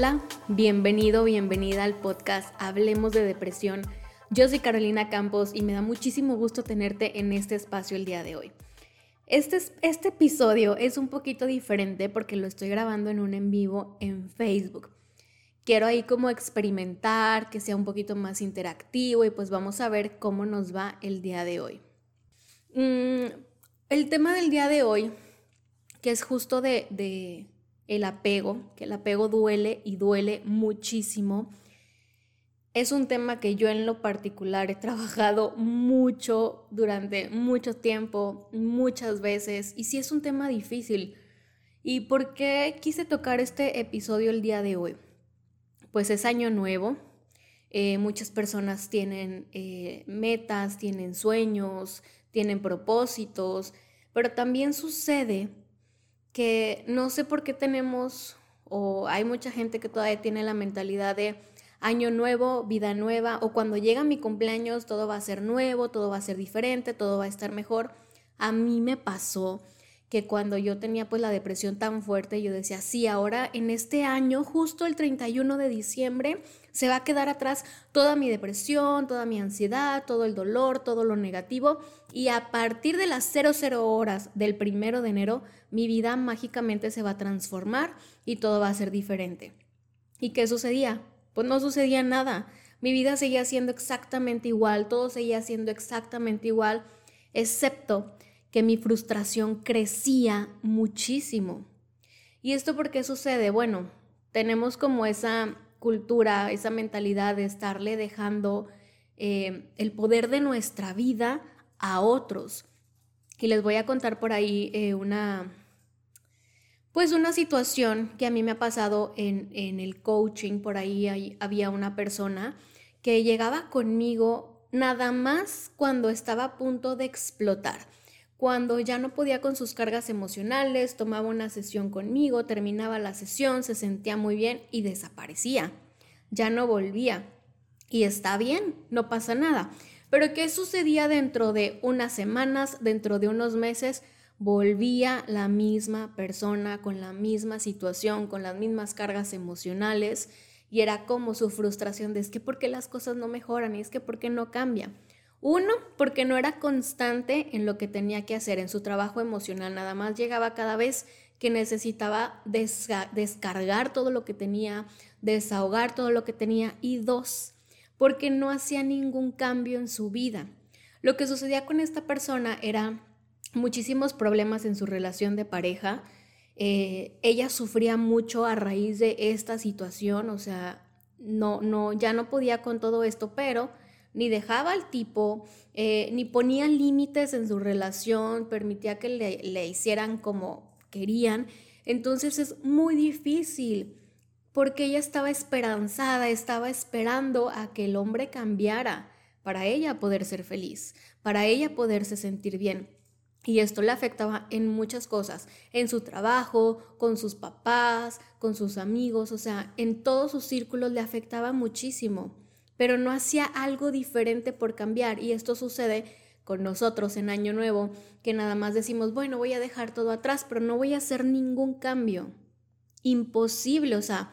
Hola, bienvenido, bienvenida al podcast Hablemos de Depresión. Yo soy Carolina Campos y me da muchísimo gusto tenerte en este espacio el día de hoy. Este, este episodio es un poquito diferente porque lo estoy grabando en un en vivo en Facebook. Quiero ahí como experimentar, que sea un poquito más interactivo y pues vamos a ver cómo nos va el día de hoy. Mm, el tema del día de hoy, que es justo de el apego, que el apego duele y duele muchísimo. Es un tema que yo en lo particular he trabajado mucho durante mucho tiempo, muchas veces, y sí es un tema difícil. ¿Y por qué quise tocar este episodio el día de hoy? Pues es año nuevo, eh, muchas personas tienen eh, metas, tienen sueños, tienen propósitos, pero también sucede que no sé por qué tenemos, o hay mucha gente que todavía tiene la mentalidad de año nuevo, vida nueva, o cuando llega mi cumpleaños todo va a ser nuevo, todo va a ser diferente, todo va a estar mejor. A mí me pasó que cuando yo tenía pues la depresión tan fuerte, yo decía, sí, ahora en este año, justo el 31 de diciembre, se va a quedar atrás toda mi depresión, toda mi ansiedad, todo el dolor, todo lo negativo, y a partir de las 00 horas del primero de enero, mi vida mágicamente se va a transformar y todo va a ser diferente. ¿Y qué sucedía? Pues no sucedía nada. Mi vida seguía siendo exactamente igual, todo seguía siendo exactamente igual, excepto que mi frustración crecía muchísimo. ¿Y esto por qué sucede? Bueno, tenemos como esa cultura, esa mentalidad de estarle dejando eh, el poder de nuestra vida a otros. Y les voy a contar por ahí eh, una, pues una situación que a mí me ha pasado en, en el coaching. Por ahí había una persona que llegaba conmigo nada más cuando estaba a punto de explotar cuando ya no podía con sus cargas emocionales, tomaba una sesión conmigo, terminaba la sesión, se sentía muy bien y desaparecía. Ya no volvía. Y está bien, no pasa nada. Pero ¿qué sucedía dentro de unas semanas, dentro de unos meses? Volvía la misma persona con la misma situación, con las mismas cargas emocionales y era como su frustración de es que por qué las cosas no mejoran y es que por qué no cambian. Uno, porque no era constante en lo que tenía que hacer, en su trabajo emocional, nada más llegaba cada vez que necesitaba descargar todo lo que tenía, desahogar todo lo que tenía. Y dos, porque no hacía ningún cambio en su vida. Lo que sucedía con esta persona era muchísimos problemas en su relación de pareja. Eh, ella sufría mucho a raíz de esta situación, o sea, no, no, ya no podía con todo esto, pero ni dejaba al tipo, eh, ni ponía límites en su relación, permitía que le, hicieran como querían. Entonces es muy difícil porque ella estaba esperanzada, estaba esperando a que el hombre cambiara para ella poder ser feliz, para ella poderse sentir bien. Y esto le afectaba en muchas cosas, en su trabajo, con sus papás, con sus amigos, o sea, en todos sus círculos le afectaba muchísimo pero no hacía algo diferente por cambiar. Y esto sucede con nosotros en Año Nuevo, que nada más decimos, bueno, voy a dejar todo atrás, pero no voy a hacer ningún cambio. Imposible, o sea,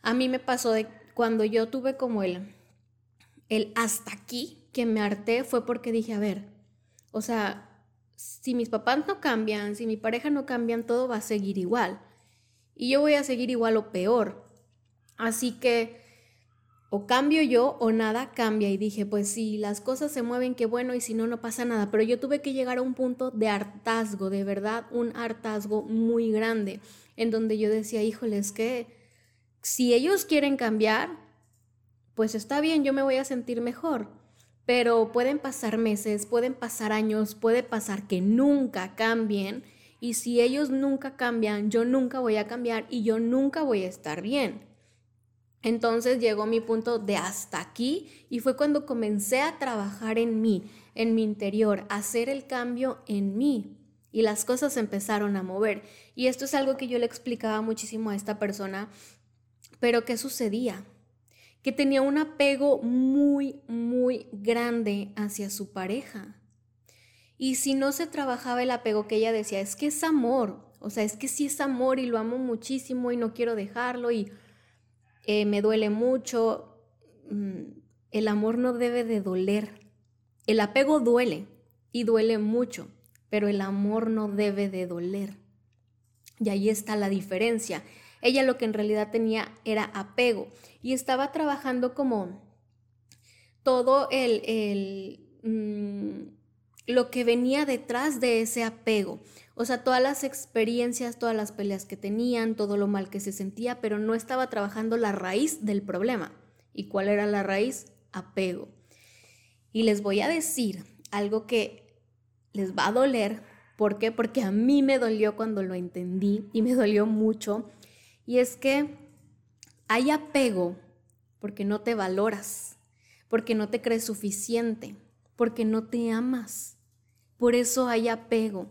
a mí me pasó de cuando yo tuve como el, el hasta aquí, que me harté, fue porque dije, a ver, o sea, si mis papás no cambian, si mi pareja no cambian, todo va a seguir igual. Y yo voy a seguir igual o peor. Así que o cambio yo o nada cambia. Y dije, pues si las cosas se mueven, qué bueno, y si no, no pasa nada. Pero yo tuve que llegar a un punto de hartazgo, de verdad, un hartazgo muy grande, en donde yo decía, híjole, es que si ellos quieren cambiar, pues está bien, yo me voy a sentir mejor. Pero pueden pasar meses, pueden pasar años, puede pasar que nunca cambien. Y si ellos nunca cambian, yo nunca voy a cambiar y yo nunca voy a estar bien. Entonces llegó mi punto de hasta aquí y fue cuando comencé a trabajar en mí, en mi interior, a hacer el cambio en mí y las cosas empezaron a mover. Y esto es algo que yo le explicaba muchísimo a esta persona, pero ¿qué sucedía? Que tenía un apego muy, muy grande hacia su pareja. Y si no se trabajaba el apego que ella decía, es que es amor, o sea, es que sí es amor y lo amo muchísimo y no quiero dejarlo y eh, me duele mucho. Mm, el amor no debe de doler. El apego duele y duele mucho, pero el amor no debe de doler. Y ahí está la diferencia. Ella lo que en realidad tenía era apego y estaba trabajando como todo el, el mm, lo que venía detrás de ese apego. O sea, todas las experiencias, todas las peleas que tenían, todo lo mal que se sentía, pero no estaba trabajando la raíz del problema. ¿Y cuál era la raíz? Apego. Y les voy a decir algo que les va a doler. ¿Por qué? Porque a mí me dolió cuando lo entendí y me dolió mucho. Y es que hay apego porque no te valoras, porque no te crees suficiente, porque no te amas. Por eso hay apego.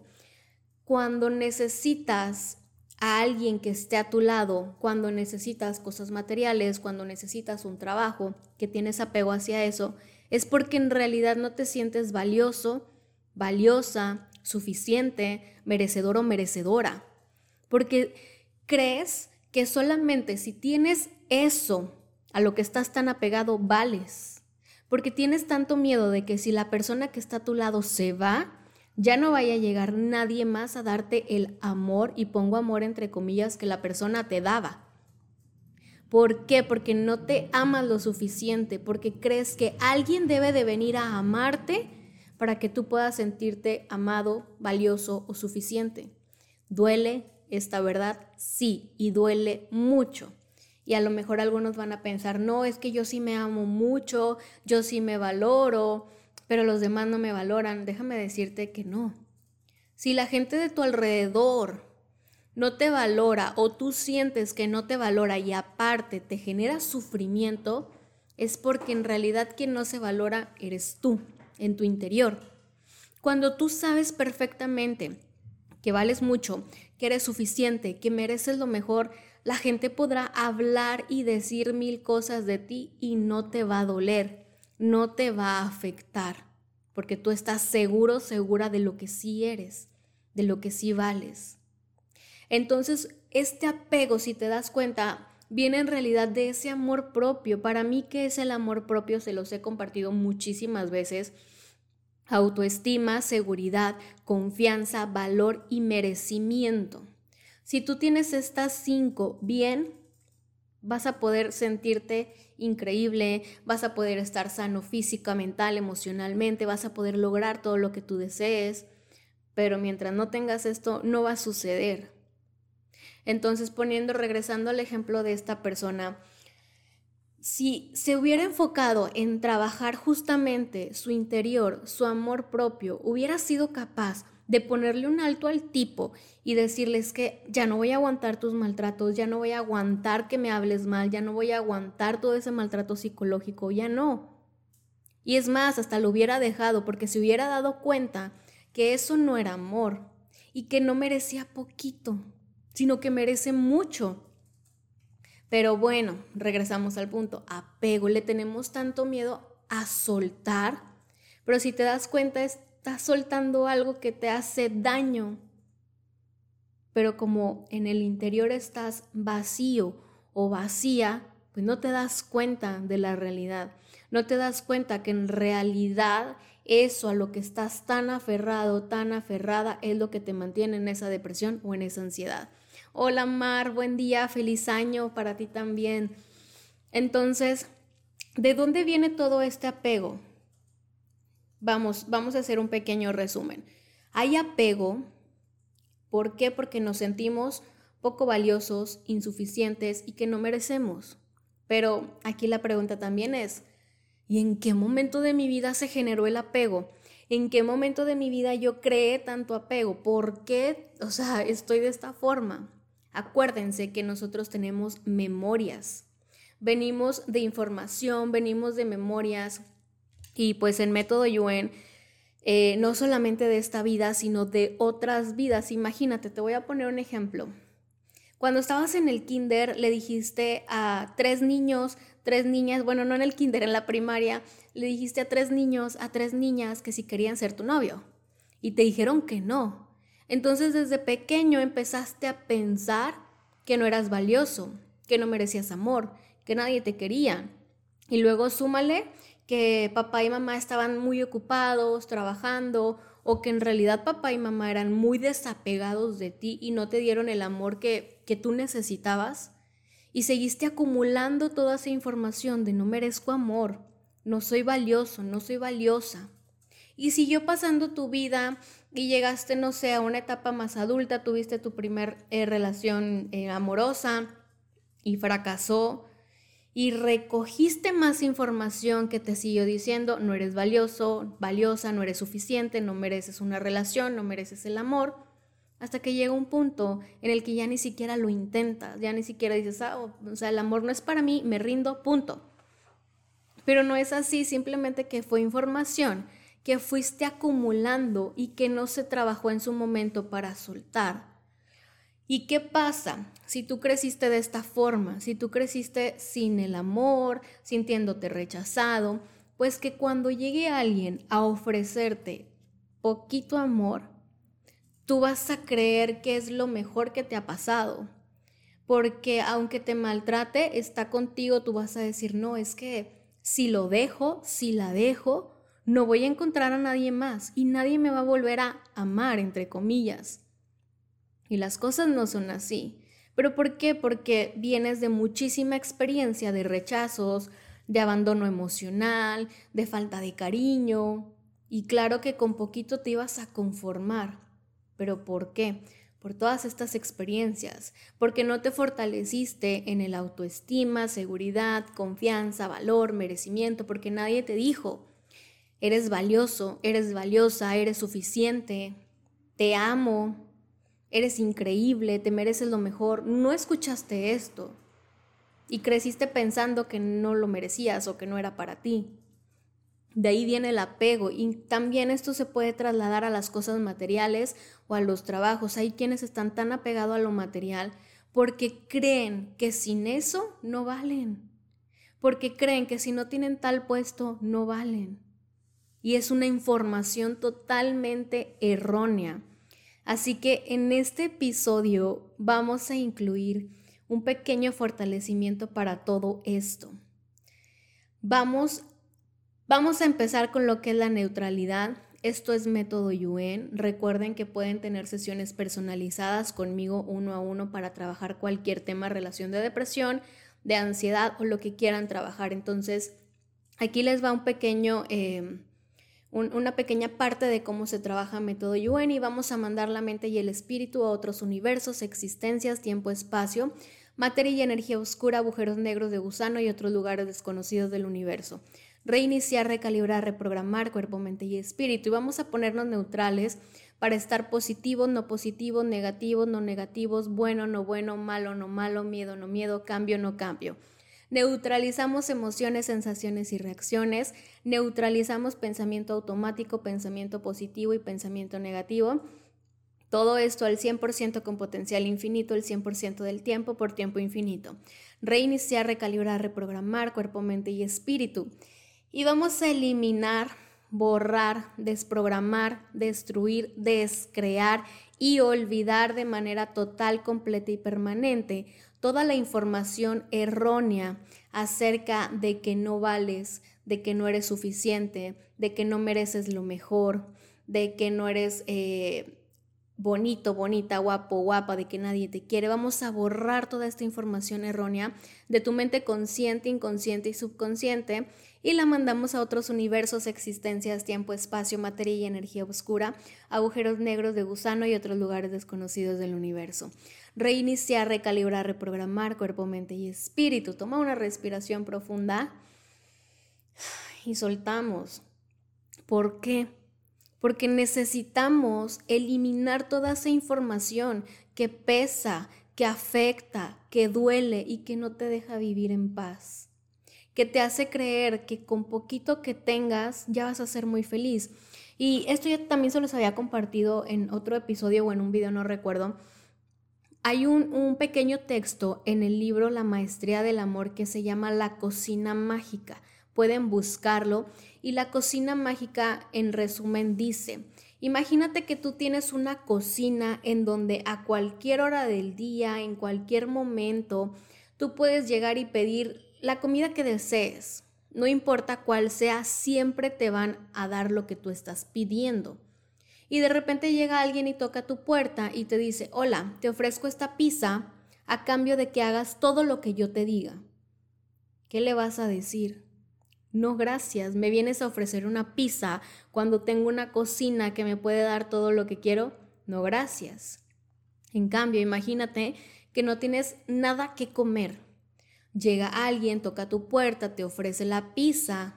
Cuando necesitas a alguien que esté a tu lado, cuando necesitas cosas materiales, cuando necesitas un trabajo, que tienes apego hacia eso, es porque en realidad no te sientes valioso, valiosa, suficiente, merecedor o merecedora. Porque crees que solamente si tienes eso a lo que estás tan apegado, vales. Porque tienes tanto miedo de que si la persona que está a tu lado se va, ya no vaya a llegar nadie más a darte el amor, y pongo amor entre comillas, que la persona te daba. ¿Por qué? Porque no te amas lo suficiente, porque crees que alguien debe de venir a amarte para que tú puedas sentirte amado, valioso o suficiente. ¿Duele esta verdad? Sí, y duele mucho. Y a lo mejor algunos van a pensar, no, es que yo sí me amo mucho, yo sí me valoro, pero los demás no me valoran. Déjame decirte que no. Si la gente de tu alrededor no te valora o tú sientes que no te valora y aparte te genera sufrimiento, es porque en realidad quien no se valora eres tú, en tu interior. Cuando tú sabes perfectamente que vales mucho, que eres suficiente, que mereces lo mejor, la gente podrá hablar y decir mil cosas de ti y no te va a doler, no te va a afectar, porque tú estás seguro, segura de lo que sí eres, de lo que sí vales. Entonces, este apego, si te das cuenta, viene en realidad de ese amor propio. Para mí, ¿qué es el amor propio? Se los he compartido muchísimas veces. Autoestima, seguridad, confianza, valor y merecimiento. Si tú tienes estas cinco bien, vas a poder sentirte increíble, vas a poder estar sano física, mental, emocionalmente, vas a poder lograr todo lo que tú desees, pero mientras no tengas esto, no va a suceder. Entonces, poniendo, regresando al ejemplo de esta persona, si se hubiera enfocado en trabajar justamente su interior, su amor propio, hubiera sido capaz de ponerle un alto al tipo y decirles que ya no voy a aguantar tus maltratos, ya no voy a aguantar que me hables mal, ya no voy a aguantar todo ese maltrato psicológico, ya no. Y es más, hasta lo hubiera dejado porque se hubiera dado cuenta que eso no era amor y que no merecía poquito, sino que merece mucho. Pero bueno, regresamos al punto, apego, le tenemos tanto miedo a soltar, pero si te das cuenta, estás soltando algo que te hace daño. Pero como en el interior estás vacío o vacía, pues no te das cuenta de la realidad. No te das cuenta que en realidad eso a lo que estás tan aferrado, tan aferrada, es lo que te mantiene en esa depresión o en esa ansiedad. Hola Mar, buen día, feliz año para ti también. Entonces, ¿de dónde viene todo este apego? Vamos, vamos a hacer un pequeño resumen. Hay apego, ¿por qué? Porque nos sentimos poco valiosos, insuficientes y que no merecemos. Pero aquí la pregunta también es, ¿y en qué momento de mi vida se generó el apego? ¿En qué momento de mi vida yo creé tanto apego? ¿Por qué, o sea, estoy de esta forma? Acuérdense que nosotros tenemos memorias. Venimos de información, venimos de memorias y pues en método Yuen, eh, no solamente de esta vida, sino de otras vidas. Imagínate, te voy a poner un ejemplo. Cuando estabas en el kinder, le dijiste a tres niños, tres niñas, bueno, no en el kinder, en la primaria, le dijiste a tres niños, a tres niñas que si querían ser tu novio. Y te dijeron que no. Entonces desde pequeño empezaste a pensar que no eras valioso, que no merecías amor, que nadie te quería. Y luego súmale que papá y mamá estaban muy ocupados, trabajando, o que en realidad papá y mamá eran muy desapegados de ti y no te dieron el amor que, que tú necesitabas. Y seguiste acumulando toda esa información de no merezco amor, no soy valioso, no soy valiosa. Y siguió pasando tu vida y llegaste, no sé, a una etapa más adulta, tuviste tu primer eh, relación eh, amorosa y fracasó y recogiste más información que te siguió diciendo, no eres valioso, valiosa, no eres suficiente, no mereces una relación, no mereces el amor, hasta que llega un punto en el que ya ni siquiera lo intentas, ya ni siquiera dices, ah, o sea, el amor no es para mí, me rindo, punto. Pero no es así, simplemente que fue información que fuiste acumulando y que no se trabajó en su momento para soltar. ¿Y qué pasa si tú creciste de esta forma? Si tú creciste sin el amor, sintiéndote rechazado, pues que cuando llegue alguien a ofrecerte poquito amor, tú vas a creer que es lo mejor que te ha pasado. Porque aunque te maltrate, está contigo, tú vas a decir, no, es que si lo dejo, si la dejo, no voy a encontrar a nadie más y nadie me va a volver a amar, entre comillas. Y las cosas no son así. ¿Pero por qué? Porque vienes de muchísima experiencia de rechazos, de abandono emocional, de falta de cariño. Y claro que con poquito te ibas a conformar. ¿Pero por qué? Por todas estas experiencias, porque no te fortaleciste en el autoestima, seguridad, confianza, valor, merecimiento, porque nadie te dijo, Eres valioso, eres valiosa, eres suficiente, te amo, eres increíble, te mereces lo mejor. No escuchaste esto y creciste pensando que no lo merecías o que no era para ti. De ahí viene el apego y también esto se puede trasladar a las cosas materiales o a los trabajos. Hay quienes están tan apegados a lo material porque creen que sin eso no valen, porque creen que si no tienen tal puesto no valen y es una información totalmente errónea. Así que en este episodio vamos a incluir un pequeño fortalecimiento para todo esto. Vamos, vamos a empezar con lo que es la neutralidad. Esto es método Yuen. Recuerden que pueden tener sesiones personalizadas conmigo uno a uno para trabajar cualquier tema, relación de depresión, de ansiedad o lo que quieran trabajar. Entonces, aquí les va un pequeño... Eh, una pequeña parte de cómo se trabaja método Yuen y vamos a mandar la mente y el espíritu a otros universos, existencias, tiempo, espacio, materia y energía oscura, agujeros negros de gusano y otros lugares desconocidos del universo. Reiniciar, recalibrar, reprogramar cuerpo, mente y espíritu. Y vamos a ponernos neutrales para estar positivos, no positivos, negativos, no negativos, bueno, no bueno, malo, no malo, miedo, no miedo, cambio, no cambio. Neutralizamos emociones, sensaciones y reacciones. Neutralizamos pensamiento automático, pensamiento positivo y pensamiento negativo. Todo esto al 100% con potencial infinito, el 100% del tiempo por tiempo infinito. Reiniciar, recalibrar, reprogramar cuerpo, mente y espíritu. Y vamos a eliminar, borrar, desprogramar, destruir, descrear y olvidar de manera total, completa y permanente toda la información errónea acerca de que no vales, de que no eres suficiente, de que no mereces lo mejor, de que no eres eh, bonito, bonita, guapo, guapa, de que nadie te quiere. Vamos a borrar toda esta información errónea de tu mente consciente, inconsciente y subconsciente y la mandamos a otros universos, existencias, tiempo, espacio, materia y energía oscura, agujeros negros de gusano y otros lugares desconocidos del universo reiniciar, recalibrar, reprogramar cuerpo, mente y espíritu. Toma una respiración profunda y soltamos. ¿Por qué? Porque necesitamos eliminar toda esa información que pesa, que afecta, que duele y que no te deja vivir en paz. Que te hace creer que con poquito que tengas ya vas a ser muy feliz. Y esto ya también se los había compartido en otro episodio o en un video, no recuerdo hay un, pequeño texto en el libro La Maestría del Amor que se llama La Cocina Mágica. Pueden buscarlo. Y la cocina mágica, en resumen, dice, imagínate que tú tienes una cocina en donde a cualquier hora del día, en cualquier momento, tú puedes llegar y pedir la comida que desees, no importa cuál sea, siempre te van a dar lo que tú estás pidiendo. Y de repente llega alguien y toca tu puerta y te dice, hola, te ofrezco esta pizza a cambio de que hagas todo lo que yo te diga. ¿Qué le vas a decir? No, gracias, me vienes a ofrecer una pizza cuando tengo una cocina que me puede dar todo lo que quiero. No, gracias. En cambio, imagínate que no tienes nada que comer Llega alguien, toca tu puerta, te ofrece la pizza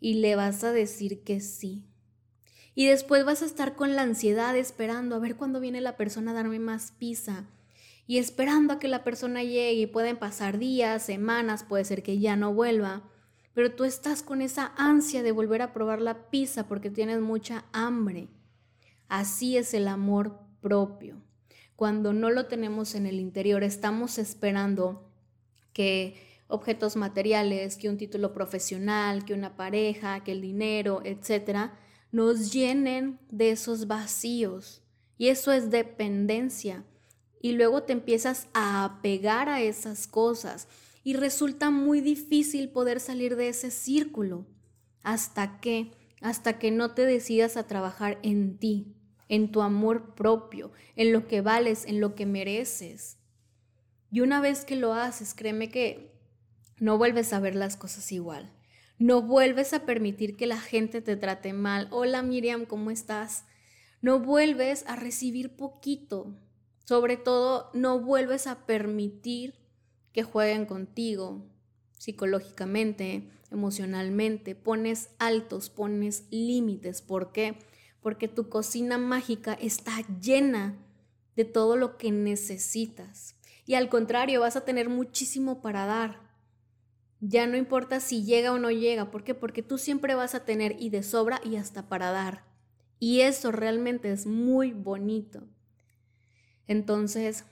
y le vas a decir que sí. Y después vas a estar con la ansiedad esperando a ver cuándo viene la persona a darme más pizza. Y esperando a que la persona llegue y pueden pasar días, semanas, puede ser que ya no vuelva. Pero tú estás con esa ansia de volver a probar la pizza porque tienes mucha hambre. Así es el amor propio. Cuando no lo tenemos en el interior, estamos esperando que objetos materiales, que un título profesional, que una pareja, que el dinero, etcétera, nos llenen de esos vacíos. Y eso es dependencia. Y luego te empiezas a apegar a esas cosas y resulta muy difícil poder salir de ese círculo. ¿Hasta que Hasta que no te decidas a trabajar en ti, en tu amor propio, en lo que vales, en lo que mereces. Y una vez que lo haces, créeme que no vuelves a ver las cosas igual. No vuelves a permitir que la gente te trate mal. Hola Miriam, ¿cómo estás? No vuelves a recibir poquito. Sobre todo, no vuelves a permitir que jueguen contigo psicológicamente, emocionalmente. Pones altos, pones límites. ¿Por qué? Porque tu cocina mágica está llena de todo lo que necesitas y al contrario, vas a tener muchísimo para dar. Ya no importa si llega o no llega, ¿por qué? Porque tú siempre vas a tener y de sobra y hasta para dar. Y eso realmente es muy bonito. Entonces,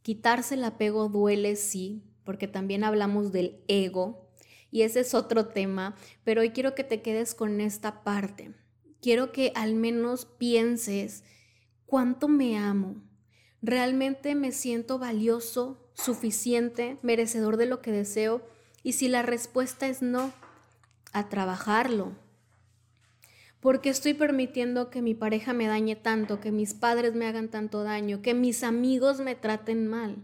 quitarse el apego duele, sí, porque también hablamos del ego y ese es otro tema, pero hoy quiero que te quedes con esta parte. Quiero que al menos pienses cuánto me amo, ¿Realmente me siento valioso, suficiente, merecedor de lo que deseo? Y si la respuesta es no, a trabajarlo. ¿Por qué estoy permitiendo que mi pareja me dañe tanto, que mis padres me hagan tanto daño, que mis amigos me traten mal?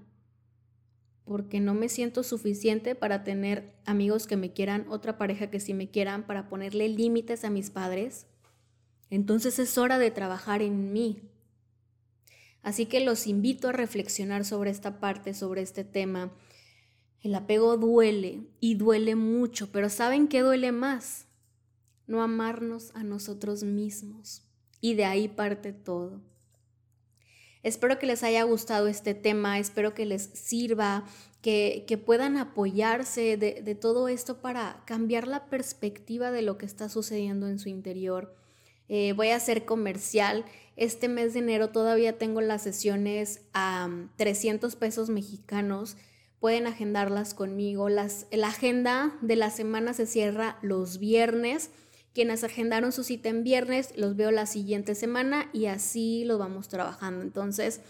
Porque no me siento suficiente para tener amigos que me quieran, otra pareja que sí me quieran, para ponerle límites a mis padres. Entonces es hora de trabajar en mí. Así que los invito a reflexionar sobre esta parte, sobre este tema. El apego duele y duele mucho, pero ¿saben qué duele más? No amarnos a nosotros mismos. Y de ahí parte todo. Espero que les haya gustado este tema, espero que les sirva, que, que puedan apoyarse de, de todo esto para cambiar la perspectiva de lo que está sucediendo en su interior. Eh, voy a hacer comercial. Este mes de enero todavía tengo las sesiones a 300 pesos mexicanos. Pueden agendarlas conmigo. Las, la agenda de la semana se cierra los viernes. Quienes agendaron su cita en viernes, los veo la siguiente semana y así lo vamos trabajando. Entonces,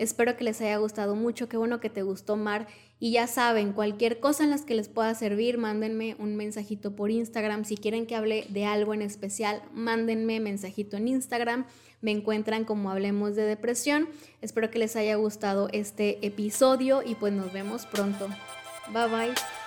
Espero que les haya gustado mucho, qué bueno que te gustó Mar. Y ya saben, cualquier cosa en las que les pueda servir, mándenme un mensajito por Instagram. Si quieren que hable de algo en especial, mándenme mensajito en Instagram. Me encuentran como Hablemos de Depresión. Espero que les haya gustado este episodio y pues nos vemos pronto. Bye bye.